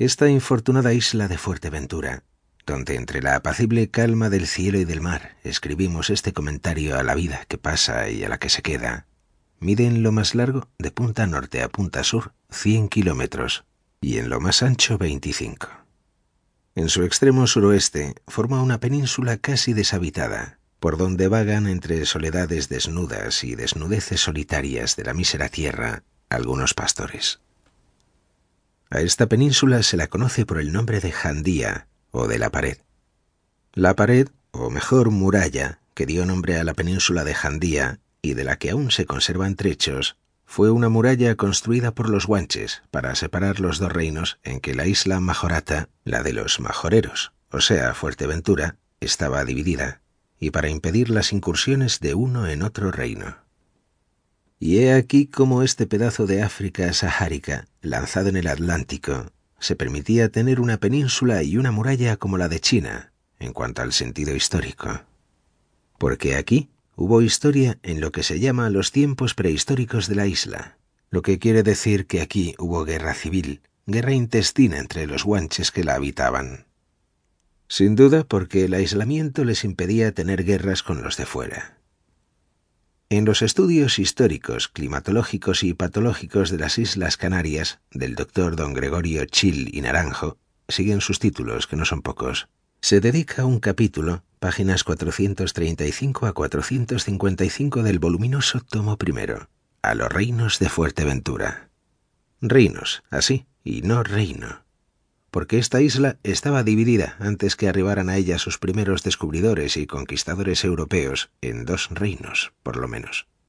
esta infortunada isla de Fuerteventura, donde entre la apacible calma del cielo y del mar escribimos este comentario a la vida que pasa y a la que se queda, mide en lo más largo, de punta norte a punta sur, 100 kilómetros y en lo más ancho 25. En su extremo suroeste forma una península casi deshabitada, por donde vagan entre soledades desnudas y desnudeces solitarias de la mísera tierra algunos pastores. A esta península se la conoce por el nombre de Jandía o de la pared. La pared, o mejor muralla, que dio nombre a la península de Jandía y de la que aún se conservan trechos, fue una muralla construida por los guanches para separar los dos reinos en que la isla Majorata, la de los majoreros, o sea, Fuerteventura, estaba dividida, y para impedir las incursiones de uno en otro reino. Y he aquí cómo este pedazo de África sahárica, lanzado en el Atlántico, se permitía tener una península y una muralla como la de China, en cuanto al sentido histórico. Porque aquí hubo historia en lo que se llama los tiempos prehistóricos de la isla, lo que quiere decir que aquí hubo guerra civil, guerra intestina entre los guanches que la habitaban. Sin duda porque el aislamiento les impedía tener guerras con los de fuera. En los estudios históricos, climatológicos y patológicos de las Islas Canarias, del doctor don Gregorio Chil y Naranjo, siguen sus títulos, que no son pocos, se dedica un capítulo, páginas 435 a 455 del voluminoso tomo primero, a los reinos de Fuerteventura. Reinos, así, y no reino. Porque esta isla estaba dividida antes que arribaran a ella sus primeros descubridores y conquistadores europeos en dos reinos, por lo menos.